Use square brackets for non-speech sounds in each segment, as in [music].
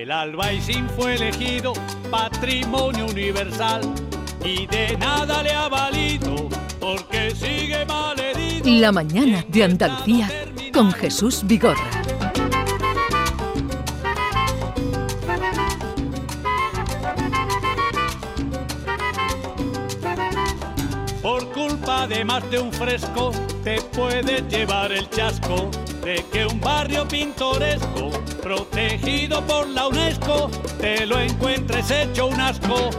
El Albaicín fue elegido patrimonio universal y de nada le ha valido porque sigue malherido. La mañana de Andalucía con Jesús Vigorra. Por culpa de más de un fresco te puedes llevar el chasco de que un barrio pintoresco protegido por la UNESCO te lo encuentres hecho un asco.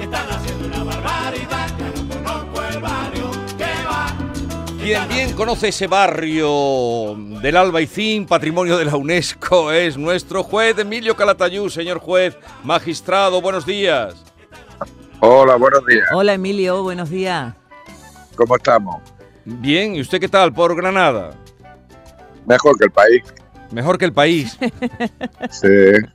Están haciendo una barbaridad, ya no conozco el barrio que va. Quien bien conoce ese barrio del Albaicín, patrimonio de la UNESCO, es nuestro juez Emilio Calatayú. Señor juez, magistrado, buenos días. Hola, buenos días. Hola Emilio, buenos días. ¿Cómo estamos? Bien, ¿y usted qué tal por Granada? Mejor que el país. Mejor que el país. [laughs] Sí,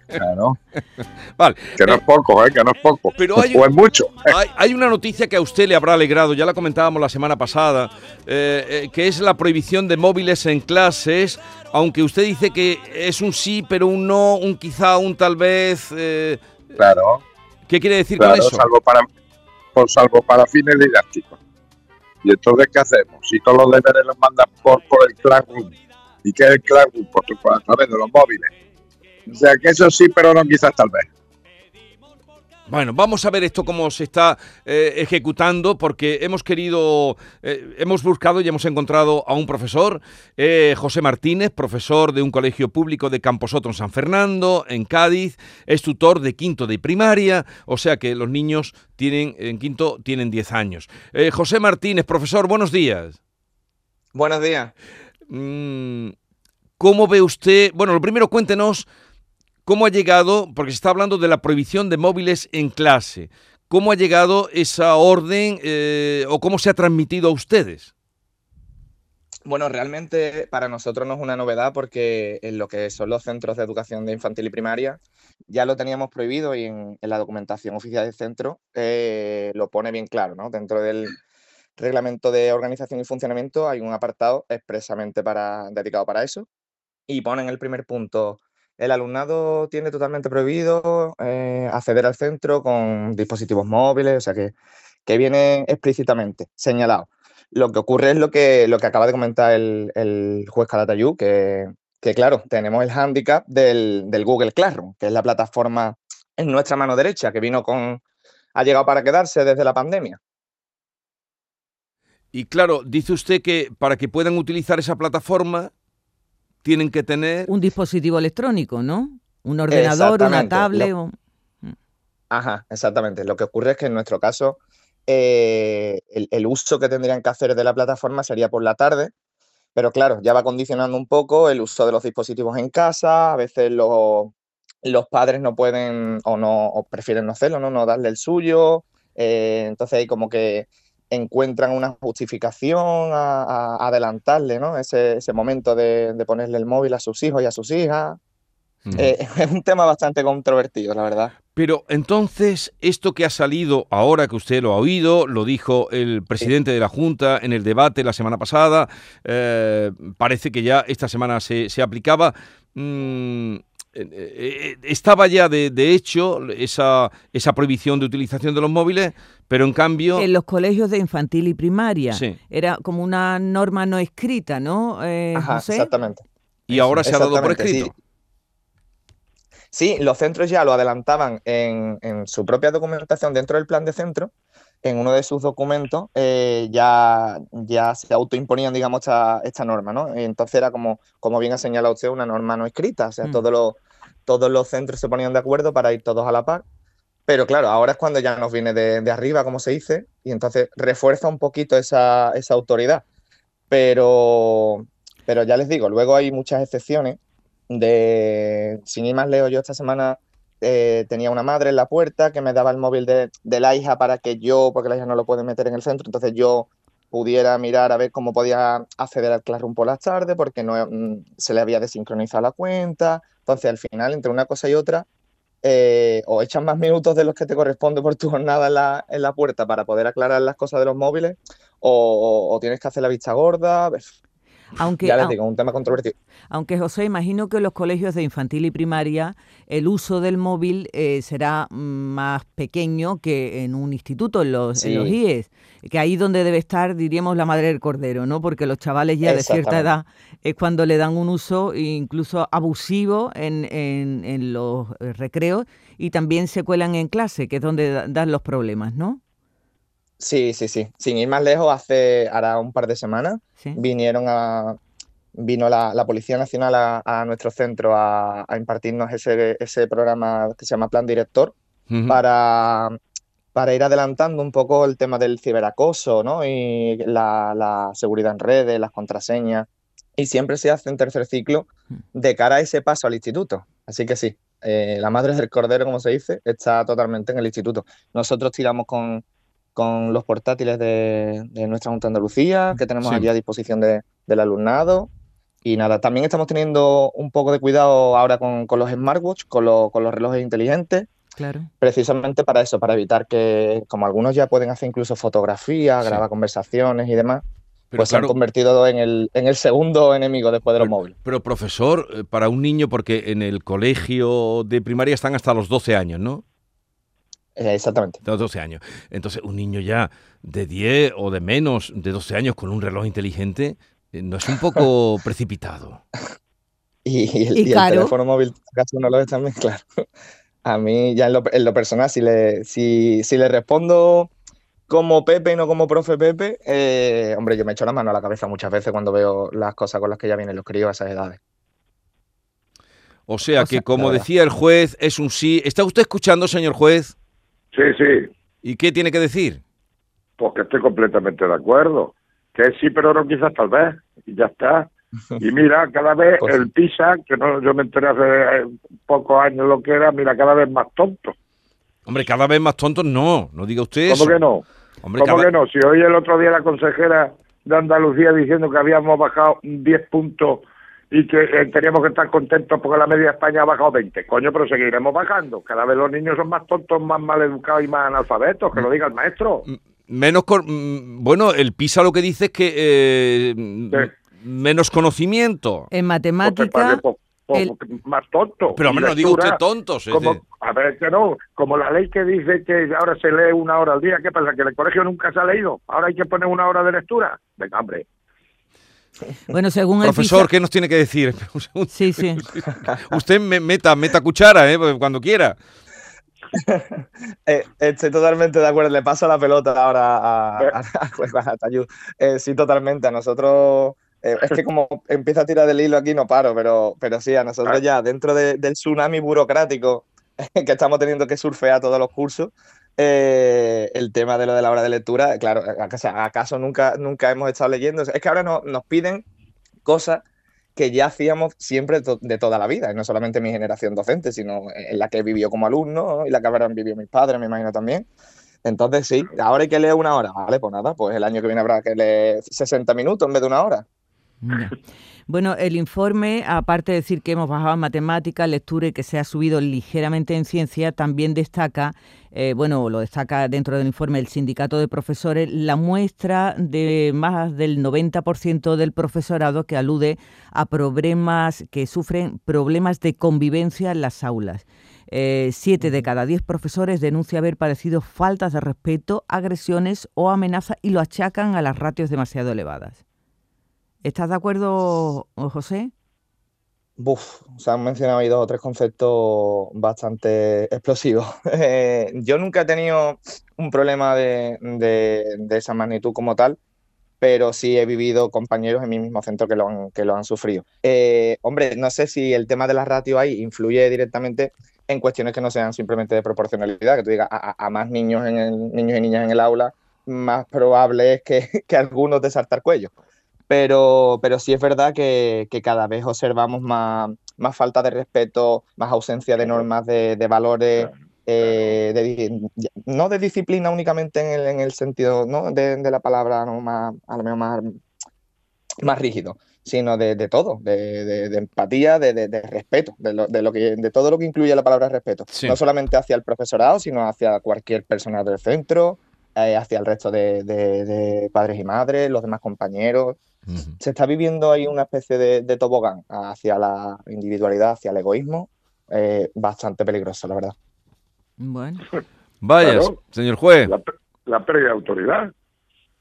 claro. [laughs] Vale. Que no Eh, es poco, ¿eh? Que no es poco. Pero hay- [laughs] O es mucho. Hay, hay una noticia que a usted le habrá alegrado, ya la comentábamos la semana pasada, eh, eh, que es la prohibición de móviles en clases, aunque usted dice que es un sí, pero un no, un quizá, un tal vez. eh, Claro, ¿Qué quiere decir claro, con eso? salvo para, por salvo para fines didácticos. ¿Y entonces qué hacemos? Si todos los deberes los mandan por, por el Classroom. ¿Y qué es el Classroom? Pues tú, a través de los móviles. O sea, que eso sí, pero no quizás tal vez. Bueno, vamos a ver esto cómo se está eh, ejecutando, porque hemos querido, eh, hemos buscado y hemos encontrado a un profesor, eh, José Martínez, profesor de un colegio público de Camposoto en San Fernando, en Cádiz, es tutor de quinto de primaria, o sea que los niños tienen, en quinto tienen 10 años. José Martínez, profesor, buenos días. Buenos días. Mm, ¿Cómo ve usted? Bueno, lo primero cuéntenos cómo ha llegado, porque se está hablando de la prohibición de móviles en clase. ¿Cómo ha llegado esa orden eh, o cómo se ha transmitido a ustedes? Bueno, realmente para nosotros no es una novedad porque en lo que son los centros de educación de infantil y primaria ya lo teníamos prohibido y en, la documentación oficial del centro eh, lo pone bien claro, ¿no? Dentro del reglamento de organización y funcionamiento hay un apartado expresamente para, dedicado para eso y pone en el primer punto, el alumnado tiene totalmente prohibido eh, acceder al centro con dispositivos móviles, o sea que, que viene explícitamente señalado. Lo que ocurre es lo que, lo que acaba de comentar el, el juez Calatayú, que, que claro, tenemos el hándicap del, del Google Classroom, que es la plataforma en nuestra mano derecha, que vino con, ha llegado para quedarse desde la pandemia. Y claro, dice usted que para que puedan utilizar esa plataforma tienen que tener... Un dispositivo electrónico, ¿no? Un ordenador, una tablet. lo- o- Ajá, exactamente. Lo que ocurre es que en nuestro caso eh, el, el uso que tendrían que hacer de la plataforma sería por la tarde, pero claro, ya va condicionando un poco el uso de los dispositivos en casa, a veces los, los padres no pueden o no o prefieren no hacerlo, no, no darle el suyo, eh, entonces ahí como que encuentran una justificación a, a adelantarle, ¿no? Ese, ese momento de, de ponerle el móvil a sus hijos y a sus hijas. Mm. Eh, [laughs] es un tema bastante controvertido, la verdad. Pero entonces, esto que ha salido ahora que usted lo ha oído, lo dijo el presidente de la Junta en el debate la semana pasada, eh, parece que ya esta semana se, se aplicaba. mm, estaba ya de, de hecho esa, esa prohibición de utilización de los móviles, pero en cambio... En los colegios de infantil y primaria. Sí. Era como una norma no escrita, ¿no, eh, Ajá, José? exactamente. Y ahora se ha dado por escrito. Sí, los centros ya lo adelantaban en, en su propia documentación dentro del plan de centro. En uno de sus documentos eh, ya, ya se autoimponían, digamos, esta, esta norma, ¿no? Entonces era como, como bien ha señalado usted, una norma no escrita. O sea, Mm. todos, los, todos los centros se ponían de acuerdo para ir todos a la par. Pero claro, ahora es cuando ya nos viene de, de arriba, como se dice, y entonces refuerza un poquito esa, esa autoridad. Pero, pero ya les digo, luego hay muchas excepciones de, sin ir más lejos, yo esta semana eh, tenía una madre en la puerta que me daba el móvil de, la hija para que yo, porque la hija no lo puede meter en el centro, entonces yo pudiera mirar a ver cómo podía acceder al Classroom por las tardes, porque no mm, se le había desincronizado la cuenta. Entonces, al final, entre una cosa y otra, eh, o echas más minutos de los que te corresponde por tu jornada en la, en la puerta para poder aclarar las cosas de los móviles, o tienes que hacer la vista gorda. Aunque, ya les au- digo, un tema controvertido. Aunque José, imagino que en los colegios de infantil y primaria el uso del móvil eh, será más pequeño que en un instituto, en los, en los Sí. IES, que ahí donde debe estar, diríamos, la madre del cordero, ¿no? Porque los chavales ya de cierta edad es cuando le dan un uso incluso abusivo en, en- en los eh, recreos y también se cuelan en clase, que es donde da- dan los problemas, ¿no? Sí, sí, sí. Sin ir más lejos, hace ahora un par de semanas Sí. vinieron a, vino la, la Policía Nacional a, a nuestro centro a, a impartirnos ese, ese programa que se llama Plan Director para, para ir adelantando un poco el tema del ciberacoso, ¿no? Y la, la seguridad en redes, las contraseñas. Y siempre se hace en tercer ciclo de cara a ese paso al instituto. Así que sí, eh, la madre del cordero, como se dice, está totalmente en el instituto. Nosotros tiramos con, con los portátiles de, de nuestra Junta de Andalucía, que tenemos Sí. allí a disposición de- del alumnado. Y nada, también estamos teniendo un poco de cuidado ahora con, con los smartwatch, con, los- con los relojes inteligentes, Claro. precisamente para eso, para evitar que, como algunos ya pueden hacer incluso fotografías, Sí. grabar conversaciones y demás, Pero pues se han convertido en el, en el segundo enemigo después de los Pero- móviles. pero profesor, eh, para un niño, porque en el colegio de primaria están hasta los 12 años, ¿no? Eh, exactamente. De los 12 años. Entonces, un niño ya de 10 o de menos de 12 años con un reloj inteligente, eh, ¿no es un poco [laughs] precipitado? Y, y el, Y y el caro. teléfono móvil, acaso no lo es también, [laughs] claro. A mí, ya en lo, en lo personal, si le, si, si le respondo como Pepe y no como profe Pepe, eh, hombre, yo me echo la mano a la cabeza muchas veces cuando veo las cosas con las que ya vienen los críos a esas edades. O sea O que, sea- como decía el juez, es un sí. ¿Está usted escuchando, señor juez? Sí, sí, ¿Y qué tiene que decir? porque estoy completamente de acuerdo. Que sí, pero no quizás tal vez. Y ya está. Y mira, cada [laughs] vez Pues el PISA, que no, yo me enteré hace eh, pocos años lo que era, mira, cada vez más tonto. Hombre, cada vez más tontos no, no diga usted eso. ¿Cómo que no? Hombre, ¿Cómo cada- que no? Si hoy el otro día la consejera de Andalucía diciendo que habíamos bajado 10 puntos y que eh, teníamos que estar contentos porque la media de España ha bajado 20. Coño, pero seguiremos bajando. Cada vez los niños son más tontos, más mal educados y más analfabetos, que lo diga el maestro. Menos con- bueno, el PISA lo que dice es que eh, menos conocimiento. En matemática, padre, pues, el- más tonto. Pero hombre, no diga lectura, usted tontos. Como, a ver, que no, como la ley que dice que ahora se lee una hora al día, ¿qué pasa? ¿Que en el colegio nunca se ha leído? ¿Ahora hay que poner una hora de lectura? Venga, hombre. [laughs] bueno, según el Profesor, PISA- ¿qué nos tiene que decir? [laughs] Sí, sí. [laughs] Usted me- meta, meta cuchara, ¿eh? cuando quiera. Eh, estoy totalmente de acuerdo. Le paso la pelota ahora a, a, a- a Tayud. Eh, sí, totalmente. A nosotros, eh, es que como empiezo a tirar del hilo aquí, no paro, pero, pero sí, a nosotros ya dentro de- del tsunami burocrático que estamos teniendo que surfear todos los cursos, eh, el tema de lo de la hora de lectura, claro, ¿acaso, nunca, nunca hemos estado leyendo? Es que ahora no- nos piden cosas que ya hacíamos siempre to- de toda la vida, y no solamente mi generación docente, sino en la que vivió como alumno ¿no? y la que habrán vivido mis padres, me imagino también. Entonces, sí, ahora hay que leer una hora, vale, pues nada, pues el año que viene habrá que leer 60 minutos en vez de una hora. Ya. Bueno, el informe, aparte de decir que hemos bajado en matemática, lectura y que se ha subido ligeramente en ciencia, también destaca, eh, bueno, lo destaca dentro del informe el sindicato de profesores, la muestra de más del 90% del profesorado que alude a problemas que sufren problemas de convivencia en las aulas. Eh, siete de cada diez profesores denuncia haber padecido faltas de respeto, agresiones o amenazas y lo achacan a las ratios demasiado elevadas. ¿Estás de acuerdo, José? Buf, se han mencionado ahí dos o tres conceptos bastante explosivos. [laughs] Eh, yo nunca he tenido un problema de, esa magnitud como tal, pero sí he vivido compañeros en mi mismo centro que lo han, sufrido. Eh, hombre, no sé si el tema de la ratio ahí influye directamente en cuestiones que no sean simplemente de proporcionalidad, que tú digas a, a- a más niños, en el, niños y niñas en el aula, más probable es que, [laughs] que algunos de saltar cuello. Pero, pero sí es verdad que, que cada vez observamos más, más falta de respeto, más ausencia de normas, de, de valores, eh, de no de disciplina únicamente en el, en el sentido ¿no? de, de la palabra ¿no? más, a lo mejor más, más rígido, sino de, de todo, de, de- de empatía, de, respeto, de, lo, de, lo que, de todo lo que incluye la palabra respeto. Sí. No solamente hacia el profesorado, sino hacia cualquier personal del centro, eh, hacia el resto de, de- de padres y madres, los demás compañeros. Se está viviendo ahí una especie de, de tobogán hacia la individualidad, hacia el egoísmo, eh, bastante peligroso, la verdad. Bueno, Vaya, Claro. señor juez. La, pérdida de autoridad.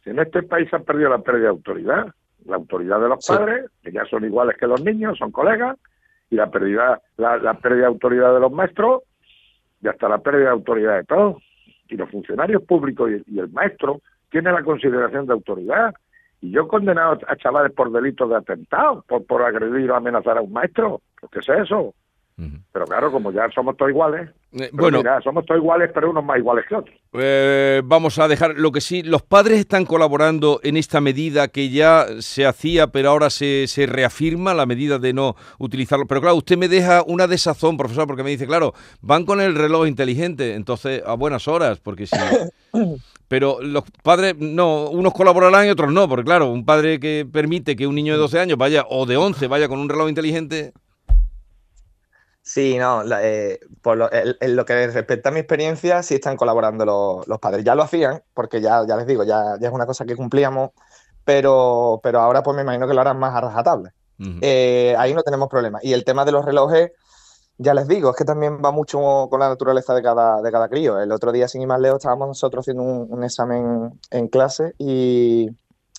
Si en este país se ha perdido la pérdida de autoridad, la autoridad de los Sí. padres, que ya son iguales que los niños, son colegas, y la pérdida, la, la pérdida de autoridad de los maestros, y hasta la pérdida de autoridad de todos. Y los funcionarios públicos y, el maestro tienen la consideración de autoridad. Y yo he condenado a chavales por delitos de atentado, por, por agredir o amenazar a un maestro. ¿Pero ¿Qué es eso? Pero claro, como ya somos todos iguales, Eh, bueno, mira, somos todos iguales, pero unos más iguales que otros. Eh, vamos a dejar lo que sí, los padres están colaborando en esta medida que ya se hacía, pero ahora se, se reafirma la medida de no utilizarlo. Pero claro, usted me deja una desazón, profesor, porque me dice, claro, van con el reloj inteligente, entonces a buenas horas, porque sí. [coughs] Pero los padres, no, unos colaborarán y otros no, porque claro, un padre que permite que un niño de 12 años vaya, o de 11, vaya con un reloj inteligente, Sí, no, la- eh, por lo, en- en lo que respecta a mi experiencia, sí están colaborando los, los padres. Ya lo hacían, porque ya, ya les digo, ya, ya es una cosa que cumplíamos, pero, pero ahora pues me imagino que lo harán más a rajatabla. Eh, ahí no tenemos problema. Y el tema de los relojes, ya les digo, es que también va mucho con la naturaleza de cada, de cada crío. El otro día, sin ir más lejos, estábamos nosotros haciendo un, un examen en clase y,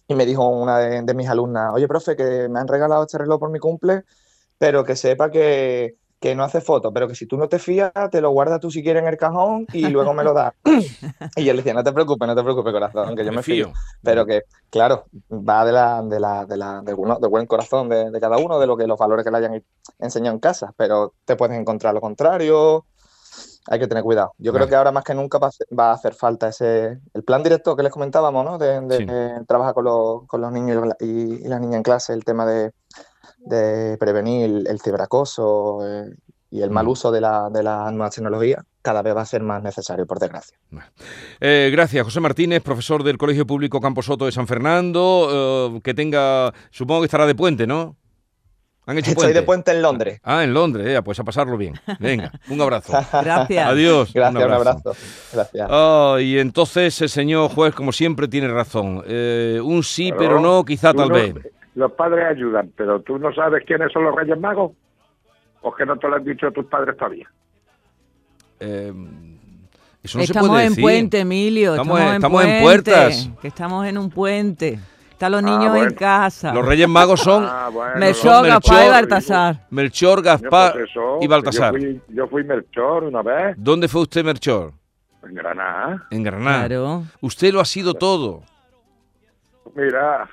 y me dijo una de, de mis alumnas, oye, profe, que me han regalado este reloj por mi cumple, pero que sepa que, que no hace fotos, pero que si tú no te fías, te lo guardas tú si quieres en el cajón y luego me lo das. [laughs] y yo le decía, no te preocupes, no te preocupes, corazón, que yo me fío. Pero que, claro, va de la, de la, de la, de uno- de buen corazón de, de cada uno, de lo que los valores que le hayan enseñado en casa, pero te puedes encontrar lo contrario. Hay que tener cuidado. Yo creo que ahora más que nunca va a hacer, falta ese el plan directo que les comentábamos, ¿no? De, de- Sí. trabajar con los, con los niños y las niñas en clase, el tema de, de prevenir el, ciberacoso eh, y el mal Mm. uso de, la, de las nuevas tecnologías, cada vez va a ser más necesario, por desgracia. Eh, gracias, José Martínez, profesor del Colegio Público Camposoto de San Fernando. eh, que tenga, supongo que estará de puente, ¿no? ¿Han hecho Estoy de puente en Londres. Ah, en Londres, eh, pues a pasarlo bien. Venga, un abrazo. [laughs] gracias. Adiós. Gracias, un abrazo. Gracias. Ah, y entonces el señor juez, como siempre, tiene razón. Eh, un sí, pero no, quizá tal no- vez. Los padres ayudan, pero tú no sabes quiénes son los Reyes Magos. ¿O que no te lo han dicho tus padres todavía? Eh, eso no se estamos puede en decir. puente, Emilio. Estamos Estamos, en- puertas. Que estamos en un puente. Están los Ah, niños en casa. Los Reyes Magos son Ah, bueno, Melchor, Gaspar y Baltasar. Melchor, Yo, Gaspar pues eso, y Baltasar. Yo fui, yo fui Melchor una vez ¿Dónde fue usted, Melchor? en Granada. En Granada. Claro. Usted lo ha sido todo. Mira,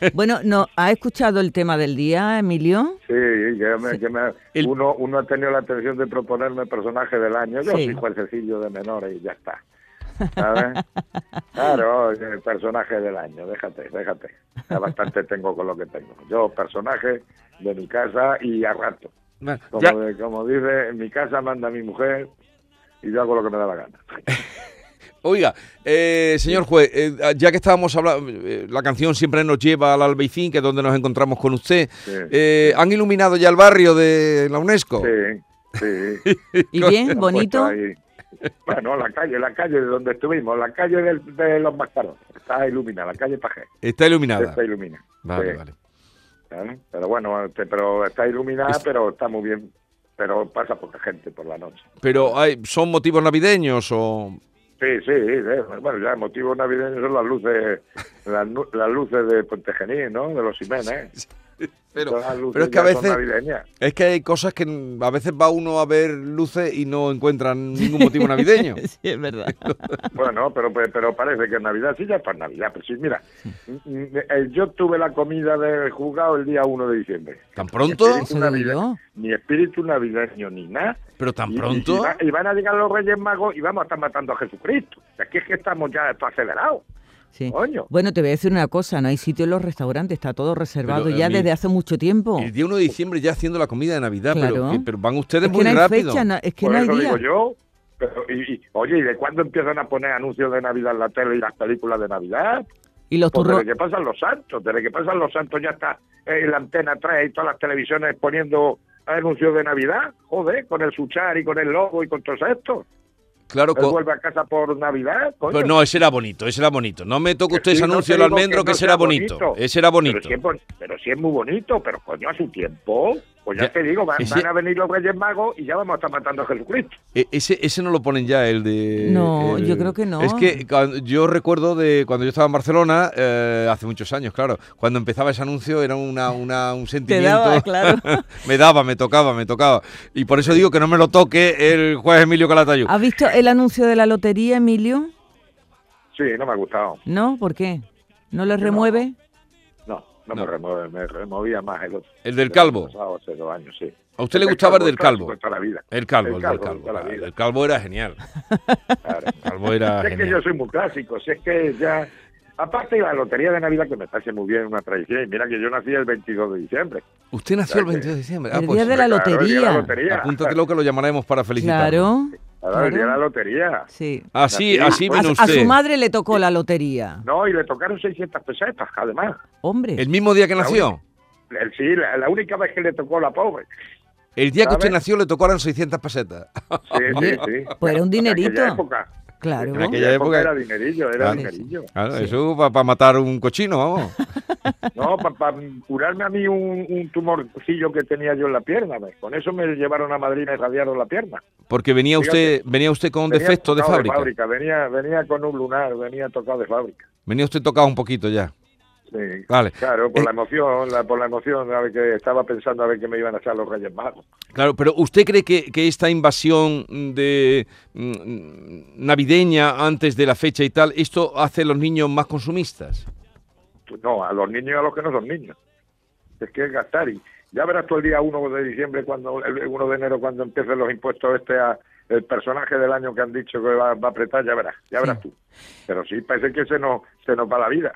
[laughs] Bueno, no, ¿ha escuchado el tema del día, Emilio? sí, que me- que me- El- uno, uno ha tenido la atención de proponerme personaje del año. Yo Sí. soy juececillo de menores y ya está. ¿Sabes? [laughs] Claro, el personaje del año, déjate, déjate. Ya bastante tengo con lo que tengo. Yo, personaje de mi casa y a rato. Como, Ya- como dice, en mi casa manda mi mujer y yo hago lo que me da la gana. [laughs] Oiga, eh, señor juez, eh, ya que estábamos hablando, eh, la canción siempre nos lleva al Albaicín, que es donde nos encontramos con usted. Sí, Eh, ¿Han iluminado ya el barrio de la UNESCO? sí, sí. [laughs] ¿Y bien? ¿Bonito? Bueno, la calle, la calle de donde estuvimos, la calle del- de los mascarones. Está iluminada, la calle Pajé. Está iluminada. Está iluminada. Vale, Sí, vale. Pero bueno, este, pero está iluminada, Es- pero está muy bien. Pero pasa poca gente por la noche. Pero hay, ¿son motivos navideños o...? Sí, sí, sí, bueno, ya motivos navideños son las luces, las, las luces de Puente Genil, ¿no? De los Jiménez. Pero, pero es que a veces es que hay cosas que a veces va uno a ver luces y no encuentran ningún motivo navideño. [laughs] Sí, es verdad. [laughs] Bueno, pero, pero parece que es Navidad, sí, ya es para Navidad. Pero sí, mira, mm, mm, eh, yo tuve la comida del juzgado el día 1 de diciembre. ¿Tan pronto? Navideño. Ni espíritu navideño ni nada. ¿Pero tan pronto? Y, va- y van a llegar los Reyes Magos y vamos a estar matando a Jesucristo. Aquí es que estamos ya esto acelerados. Sí. Coño. Bueno, te voy a decir una cosa, no hay sitio en los restaurantes, está todo reservado Pero, ya eh, mi- desde hace mucho tiempo. El día 1 de diciembre ya haciendo la comida de Navidad, pero, Claro. que- pero van ustedes Es que muy no hay rápido. fecha, no- es que no hay día. digo yo. Pero, y, y- oye, ¿y de cuándo empiezan a poner anuncios de Navidad en la tele y las películas de Navidad? Y los Pues desde que pasan los santos, desde que pasan los santos ya está en la antena 3 y todas las televisiones poniendo anuncios de Navidad, joder, con el Suchar y con el logo y con todo esto. Claro, Él vuelve a casa por Navidad, coño. Pues no, ese era bonito, ese era bonito. No me toque Que usted sí, ese no anuncio del almendro, que que, no ese era bonito. bonito. Ese era bonito. Pero sí, es, pero sí es muy bonito, pero coño, a su tiempo. Pues ya, Ya, te digo, van, ese- van a venir los Reyes Magos y ya vamos a estar matando a Jesucristo. E- Ese, ese no lo ponen ya, el de... No, el- yo creo que no. Es que cuando- yo recuerdo de cuando yo estaba en Barcelona, eh, hace muchos años, claro, cuando empezaba ese anuncio era una, una- un sentimiento... daba, claro. [laughs] me daba, me tocaba, me tocaba. Y por eso digo que no me lo toque el juez Emilio Calatayud. ¿Has visto el anuncio de la lotería, Emilio? Sí, no me ha gustado. ¿No? ¿Por qué? ¿No le No. remueve? No, no, No. me remueve, me removía más el otro. El del El calvo. pasado, hace dos años, sí. ¿A usted le El gustaba el del calvo? El calvo, El el, calvo del de calvo. El calvo era genial. Claro. El calvo era Si es que yo soy muy clásico, si es que ya... Aparte de la lotería de Navidad, que me parece muy bien una tradición, y mira que yo nací el 22 de diciembre. Usted nació el Ya que- 22 de diciembre. El Ah, día pues, de la Claro, el día de lotería. la lotería. apúntatelo que lo llamaremos para felicitarlo. Claro. Claro, la lotería. Sí. Así, Nací- así A, vino su- a usted. su madre le tocó la lotería. No, y le tocaron 600 pesetas, además. Hombre. El mismo día que nació. El- sí, la, la única vez que le tocó la pobre. El día que usted nació le tocaron 600 pesetas. Sí, sí, sí. Pues era un En dinerito. aquella época. Claro. En aquella época época- era dinerillo, era Claro. dinerillo. Claro, Eso para matar un cochino, vamos. [laughs] No, para curarme a mí un, un tumorcillo que tenía yo en la pierna. ¿ves? Con eso me llevaron a Madrid y me radiaron la pierna. Porque venía usted, venía usted con Venía defecto de tocado fábrica. Venía, venía con un lunar, venía tocado de fábrica. Venía usted tocado un poquito ya. Sí. Vale. Claro, por Eh, la emoción, la- por la emoción, a ver que estaba pensando a ver qué me iban a echar los Reyes Magos. Claro, pero ¿usted cree que, que esta invasión de mm, navideña antes de la fecha y tal, esto hace a los niños más consumistas? No, a los niños y a los que no son niños. Es que es gastar. Y ya verás tú el día 1 de diciembre, cuando el 1 de enero, cuando empiecen los impuestos este a el personaje del año que han dicho que va, va a apretar, ya verás, ya verás tú. Pero sí, parece que se nos, se nos va la vida.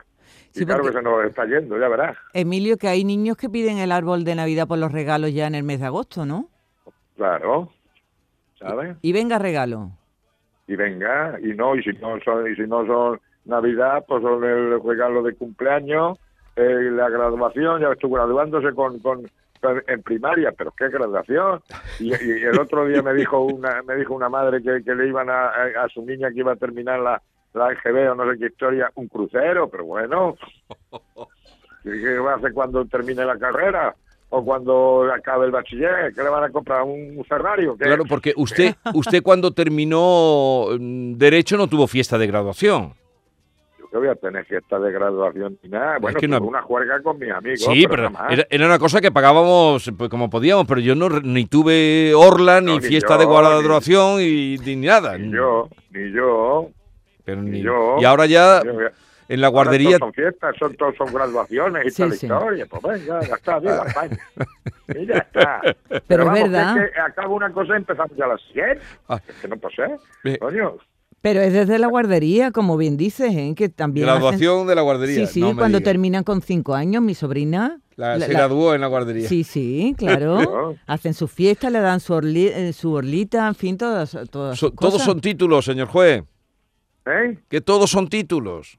Y claro que se nos está yendo, ya verás. Emilio, que hay niños que piden el árbol de Navidad por los regalos ya en el mes de agosto, ¿no? Claro. ¿Sabes? Y venga regalo. y venga, y no, y si no son, y si no son Navidad, pues son el regalo de cumpleaños, eh, la graduación, ya estuve graduándose con, con, con- en primaria, pero qué graduación. Y, y el otro día me dijo una, me dijo una madre que, que le iban a, a, a su niña que iba a terminar la, la EGB o no sé qué historia, un crucero, pero bueno, [laughs] ¿qué, va a hacer cuando termine la carrera? O cuando acabe el bachiller, ¿qué le van a comprar? ¿Un Ferrari o qué? Claro, porque usted, [laughs] usted cuando terminó mm, Derecho no tuvo fiesta de graduación. Yo que voy a tener fiesta de graduación ni nada. Bueno, que no- una juerga con mis amigos. Sí, pero más. era, era una cosa que pagábamos pues, como podíamos, pero yo no ni tuve orla, ni No, ni fiesta yo, de ni- graduación y ni nada. Ni yo, ni yo. Pero ni ni- yo. Y ahora ya Yo- en la guardería todos son fiestas, son, todos son graduaciones y Sí, tal sí. historia. Pues venga, ya está, viva España. Y ya está. [laughs] Pero es vamos, que verdad. es que acabo una cosa y empezamos ya a las 100. Ah. Es que no ser. Eh. Coño, Pero es desde la guardería, como bien dices, ¿eh? que también hacen- graduación de la guardería. Sí, sí, no cuando terminan con cinco años, mi sobrina. La- la- se la- graduó en la guardería. Sí, sí, claro. [laughs] Hacen su fiesta, le dan su, orli- eh, su orlita, en fin, todas, todas So- todos son títulos, señor juez. ¿Eh? Que todos son títulos.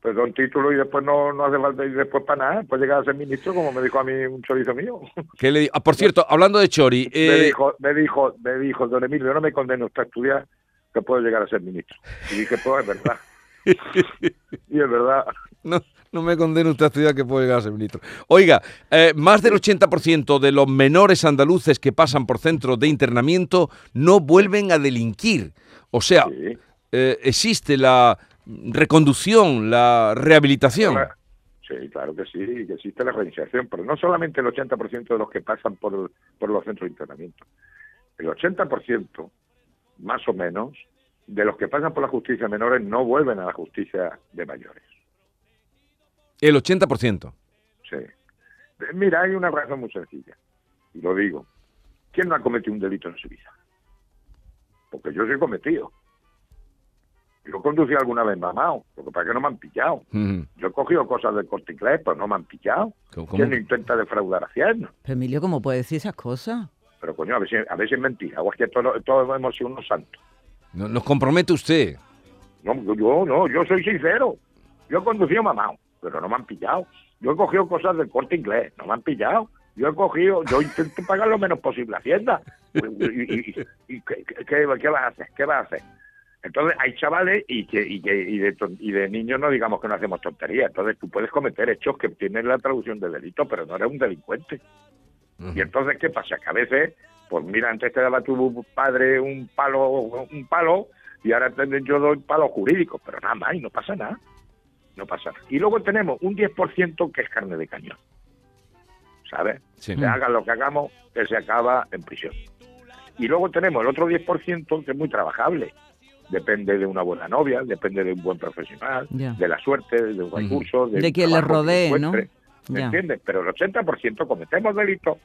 Pues da un título y después no, no hace falta ir después para nada. Pues llegar a ser ministro, como me dijo a mí un chorizo mío. [laughs] ¿Qué le ah, por cierto, hablando de Chori, [laughs] me eh, dijo, me dijo, me dijo, don Emilio, no me condene usted a estudiar, que puedo llegar a ser ministro. Y dije, pues es verdad. [laughs] y es verdad. no, no me condena usted a estudiar que puede llegar a ser ministro. Oiga, eh, más del 80% de los menores andaluces que pasan por centros de internamiento no vuelven a delinquir. O sea, Sí. Eh, existe la reconducción, la rehabilitación. Sí, claro que sí, que existe la reinserción, pero no solamente el 80% de los que pasan por, por los centros de internamiento. El 80%, más o menos, de los que pasan por la justicia de menores no vuelven a la justicia de mayores. El 80%. Sí. Mira, hay una razón muy sencilla, y lo digo. ¿Quién no ha cometido un delito en su vida? Porque yo he cometido. Yo conducí alguna vez mamado, lo que pasa es que no me han pillado. Yo he cogido cosas del corte inglés, pero no me han pillado. ¿Quién no intenta defraudar a 100? Pero Emilio, ¿cómo puede decir esas cosas? Pero coño, a ver si, a si es mentira. O es que todos, todos hemos sido unos santos. No- Nos compromete usted. No, yo no, yo soy sincero. Yo he conducido mamado, pero no me han pillado. Yo he cogido cosas del corte inglés, no me han pillado. Yo he cogido, yo intento pagar lo menos posible a Hacienda. [laughs] ¿Y, y- y- y qué, qué- qué vas a hacer? ¿Qué vas a hacer? Entonces hay chavales y que, y, que, y, de, y de niños no digamos que no hacemos tonterías. Entonces tú puedes cometer hechos que tienen la traducción de delito, pero no eres un delincuente. Y entonces, ¿qué pasa? Que a veces, pues mira, antes te daba tu padre un palo, un palo, y ahora yo doy palos jurídicos, pero nada más, y no pasa nada. No pasa nada. Y luego tenemos un 10% que es carne de cañón. ¿Sabes? Sí. Hagan lo que hagamos, que se acaba en prisión. Y luego tenemos el otro 10% que es muy trabajable. Depende de una buena novia, depende de un buen profesional, de la suerte, de un recurso, De quien le rodee, ¿no? ¿Me entiendes? Pero el 80% cometemos delitos,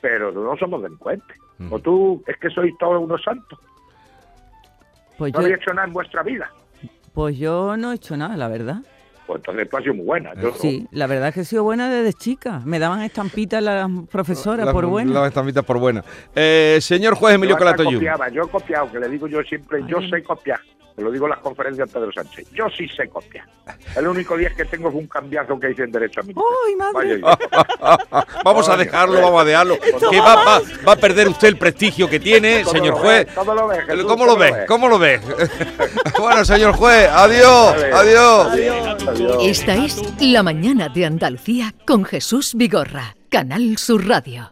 pero no somos delincuentes. O tú, es que sois todos unos santos. Pues No yo, habéis hecho nada en vuestra vida. pues yo no he hecho nada, la verdad. Pues entonces tú has sido muy buena. Yo, Sí, la verdad es que he sido buena desde chica. Me daban estampitas las profesoras Las- por buena. Las estampitas por buena. Eh, señor juez Emilio yo Calato Yu. copiaba, yo he copiado, que le digo yo siempre, yo sé copiar. Te lo digo en las conferencias de Pedro Sánchez. Yo sí sé copiar. El único día que tengo es un cambiazo que hice en Derecho a mí. ¡Ay, madre! Vaya, [laughs] Vamos a dejarlo, vamos a dejarlo. Que va, va- va a perder usted el prestigio que tiene, señor lo juez. ves, todo lo ves, Jesús, ¿Cómo lo ves? ¿Cómo lo ves? [laughs] bueno, señor juez, adiós. Adiós. Esta es La Mañana de Andalucía con Jesús Vigorra, Canal Sur Radio.